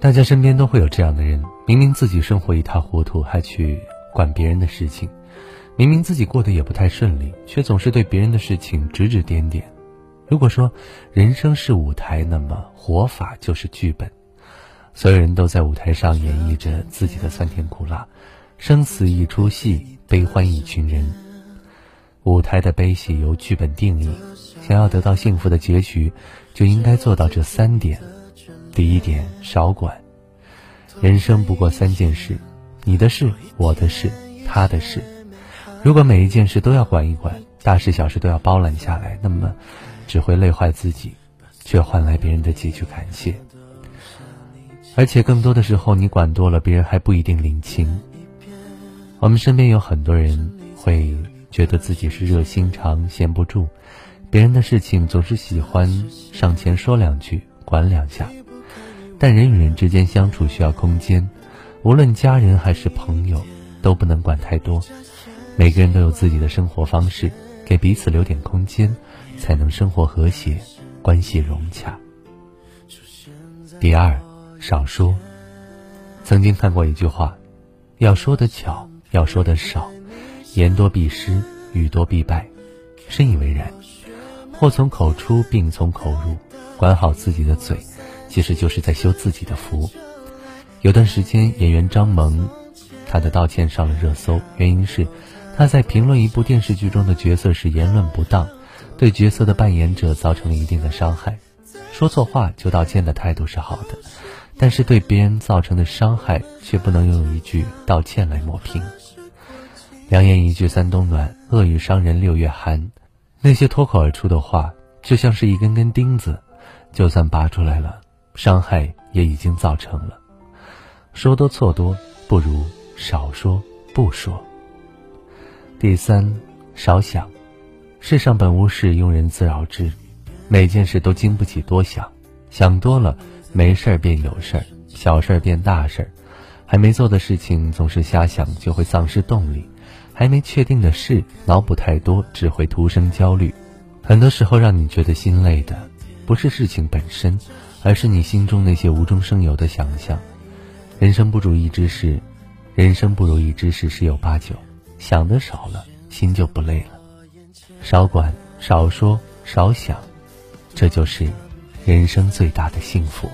大家身边都会有这样的人，明明自己生活一塌糊涂，还去管别人的事情；明明自己过得也不太顺利，却总是对别人的事情指指点点。如果说人生是舞台，那么活法就是剧本，所有人都在舞台上演绎着自己的酸甜苦辣，生死一出戏，悲欢一群人。舞台的悲喜由剧本定义，想要得到幸福的结局，就应该做到这三点。第一点，少管。人生不过三件事：你的事、我的事、他的事。如果每一件事都要管一管，大事小事都要包揽下来，那么只会累坏自己，却换来别人的几句感谢。而且更多的时候，你管多了，别人还不一定领情。我们身边有很多人会觉得自己是热心肠，闲不住，别人的事情总是喜欢上前说两句，管两下。但人与人之间相处需要空间，无论家人还是朋友，都不能管太多。每个人都有自己的生活方式，给彼此留点空间，才能生活和谐，关系融洽。第二，少说。曾经看过一句话：要说的巧，要说的少，言多必失，语多必败。深以为然。祸从口出，病从口入，管好自己的嘴。其实就是在修自己的福。有段时间，演员张萌，他的道歉上了热搜，原因是他在评论一部电视剧中的角色时言论不当，对角色的扮演者造成了一定的伤害。说错话就道歉的态度是好的，但是对别人造成的伤害却不能用一句道歉来抹平。良言一句三冬暖，恶语伤人六月寒。那些脱口而出的话，就像是一根根钉子，就算拔出来了。伤害也已经造成了，说多错多，不如少说不说。第三，少想，世上本无事，庸人自扰之。每件事都经不起多想，想多了，没事儿变有事儿，小事儿变大事儿。还没做的事情总是瞎想，就会丧失动力；还没确定的事，脑补太多，只会徒生焦虑。很多时候，让你觉得心累的，不是事情本身。而是你心中那些无中生有的想象。人生不如意之事，人生不如意之事十有八九。想的少了，心就不累了。少管，少说，少想，这就是人生最大的幸福。